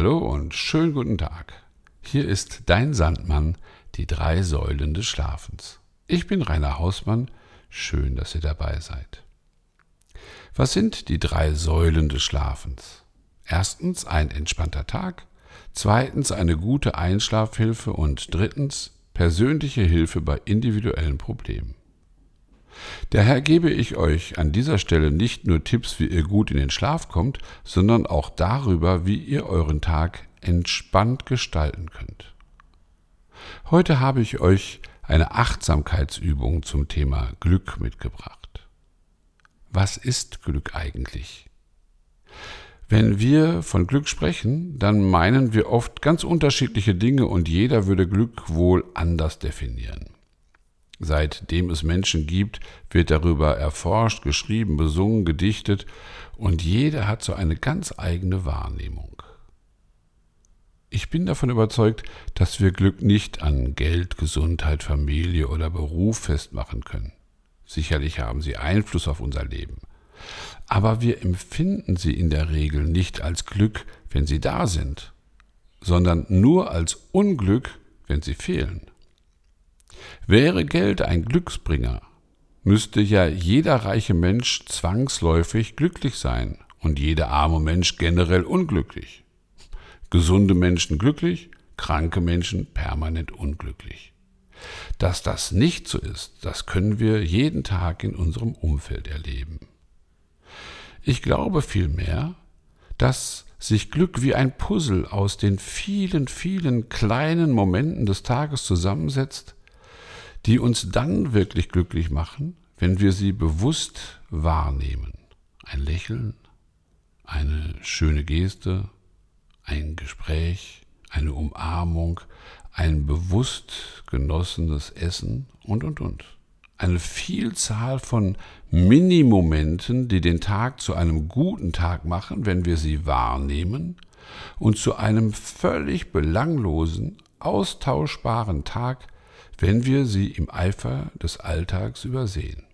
Hallo und schönen guten Tag. Hier ist dein Sandmann, die drei Säulen des Schlafens. Ich bin Rainer Hausmann, schön, dass ihr dabei seid. Was sind die drei Säulen des Schlafens? Erstens ein entspannter Tag, zweitens eine gute Einschlafhilfe und drittens persönliche Hilfe bei individuellen Problemen. Daher gebe ich euch an dieser Stelle nicht nur Tipps, wie ihr gut in den Schlaf kommt, sondern auch darüber, wie ihr euren Tag entspannt gestalten könnt. Heute habe ich euch eine Achtsamkeitsübung zum Thema Glück mitgebracht. Was ist Glück eigentlich? Wenn wir von Glück sprechen, dann meinen wir oft ganz unterschiedliche Dinge und jeder würde Glück wohl anders definieren. Seitdem es Menschen gibt, wird darüber erforscht, geschrieben, besungen, gedichtet und jeder hat so eine ganz eigene Wahrnehmung. Ich bin davon überzeugt, dass wir Glück nicht an Geld, Gesundheit, Familie oder Beruf festmachen können. Sicherlich haben sie Einfluss auf unser Leben. Aber wir empfinden sie in der Regel nicht als Glück, wenn sie da sind, sondern nur als Unglück, wenn sie fehlen. Wäre Geld ein Glücksbringer, müsste ja jeder reiche Mensch zwangsläufig glücklich sein und jeder arme Mensch generell unglücklich. Gesunde Menschen glücklich, kranke Menschen permanent unglücklich. Dass das nicht so ist, das können wir jeden Tag in unserem Umfeld erleben. Ich glaube vielmehr, dass sich Glück wie ein Puzzle aus den vielen, vielen kleinen Momenten des Tages zusammensetzt, die uns dann wirklich glücklich machen, wenn wir sie bewusst wahrnehmen. Ein Lächeln, eine schöne Geste, ein Gespräch, eine Umarmung, ein bewusst genossenes Essen und, und, und. Eine Vielzahl von Minimomenten, die den Tag zu einem guten Tag machen, wenn wir sie wahrnehmen, und zu einem völlig belanglosen, austauschbaren Tag, wenn wir sie im Eifer des Alltags übersehen.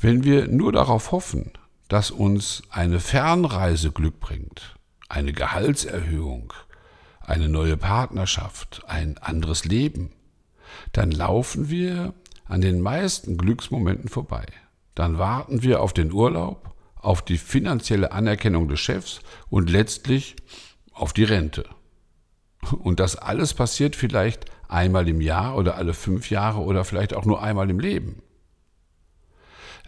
Wenn wir nur darauf hoffen, dass uns eine Fernreise Glück bringt, eine Gehaltserhöhung, eine neue Partnerschaft, ein anderes Leben, dann laufen wir an den meisten Glücksmomenten vorbei. Dann warten wir auf den Urlaub, auf die finanzielle Anerkennung des Chefs und letztlich auf die Rente. Und das alles passiert vielleicht einmal im Jahr oder alle fünf Jahre oder vielleicht auch nur einmal im Leben.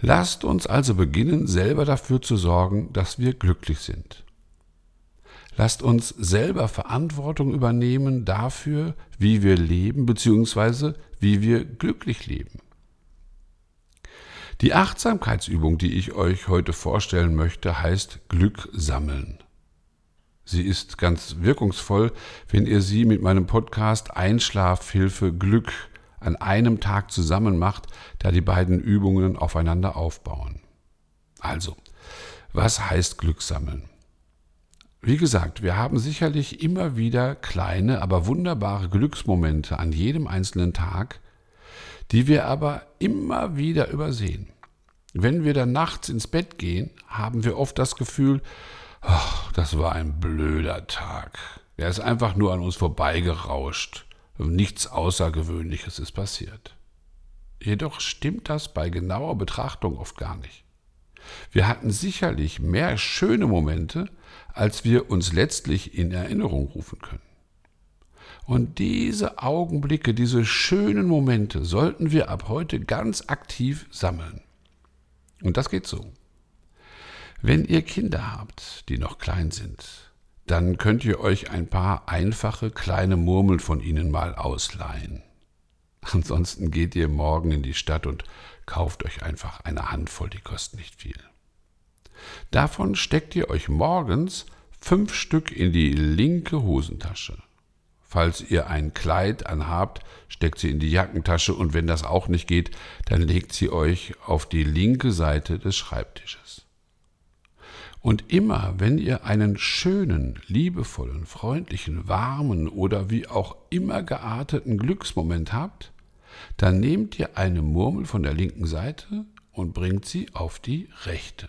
Lasst uns also beginnen, selber dafür zu sorgen, dass wir glücklich sind. Lasst uns selber Verantwortung übernehmen dafür, wie wir leben bzw. wie wir glücklich leben. Die Achtsamkeitsübung, die ich euch heute vorstellen möchte, heißt Glück sammeln. Sie ist ganz wirkungsvoll, wenn ihr sie mit meinem Podcast Einschlafhilfe Glück an einem Tag zusammen macht, da die beiden Übungen aufeinander aufbauen. Also, was heißt Glück sammeln? Wie gesagt, wir haben sicherlich immer wieder kleine, aber wunderbare Glücksmomente an jedem einzelnen Tag, die wir aber immer wieder übersehen. Wenn wir dann nachts ins Bett gehen, haben wir oft das Gefühl, ach, das war ein blöder Tag. Der ist einfach nur an uns vorbeigerauscht nichts Außergewöhnliches ist passiert. Jedoch stimmt das bei genauer Betrachtung oft gar nicht. Wir hatten sicherlich mehr schöne Momente, als wir uns letztlich in Erinnerung rufen können. Und diese Augenblicke, diese schönen Momente sollten wir ab heute ganz aktiv sammeln. Und das geht so. Wenn ihr Kinder habt, die noch klein sind, dann könnt ihr euch ein paar einfache kleine Murmeln von ihnen mal ausleihen. Ansonsten geht ihr morgen in die Stadt und kauft euch einfach eine Handvoll, die kosten nicht viel. Davon steckt ihr euch morgens fünf Stück in die linke Hosentasche. Falls ihr ein Kleid anhabt, steckt sie in die Jackentasche und wenn das auch nicht geht, dann legt sie euch auf die linke Seite des Schreibtisches. Und immer, wenn ihr einen schönen, liebevollen, freundlichen, warmen oder wie auch immer gearteten Glücksmoment habt, dann nehmt ihr eine Murmel von der linken Seite und bringt sie auf die rechte.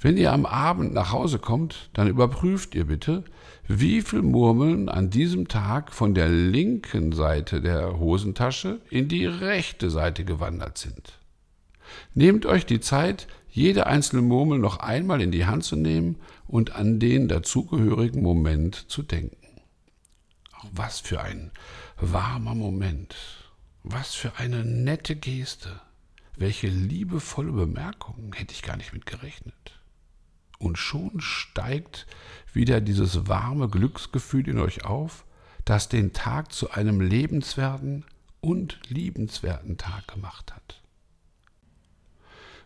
Wenn ihr am Abend nach Hause kommt, dann überprüft ihr bitte, wie viel Murmeln an diesem Tag von der linken Seite der Hosentasche in die rechte Seite gewandert sind. Nehmt euch die Zeit, jede einzelne Murmel noch einmal in die Hand zu nehmen und an den dazugehörigen Moment zu denken. Was für ein warmer Moment, was für eine nette Geste, welche liebevolle Bemerkung, hätte ich gar nicht mit gerechnet und schon steigt wieder dieses warme Glücksgefühl in euch auf, das den Tag zu einem lebenswerten und liebenswerten Tag gemacht hat.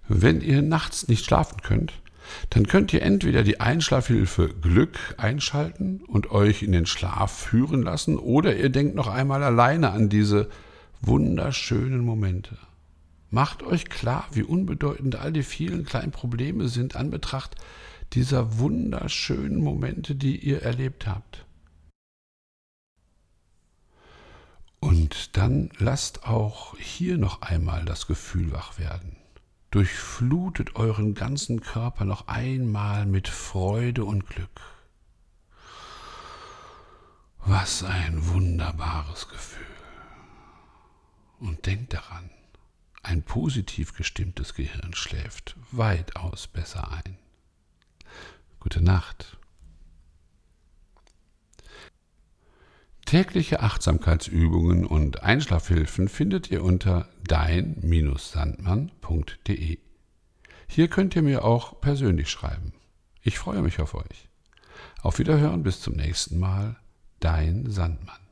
Wenn ihr nachts nicht schlafen könnt, dann könnt ihr entweder die Einschlafhilfe Glück einschalten und euch in den Schlaf führen lassen, oder ihr denkt noch einmal alleine an diese wunderschönen Momente. Macht euch klar, wie unbedeutend all die vielen kleinen Probleme sind an Betracht dieser wunderschönen Momente, die ihr erlebt habt. Und dann lasst auch hier noch einmal das Gefühl wach werden. Durchflutet euren ganzen Körper noch einmal mit Freude und Glück. Was ein wunderbares Gefühl. Und denkt daran, ein positiv gestimmtes Gehirn schläft weitaus besser ein. Gute Nacht. Tägliche Achtsamkeitsübungen und Einschlafhilfen findet ihr unter dein-sandmann.de. Hier könnt ihr mir auch persönlich schreiben. Ich freue mich auf euch. Auf Wiederhören bis zum nächsten Mal. Dein Sandmann.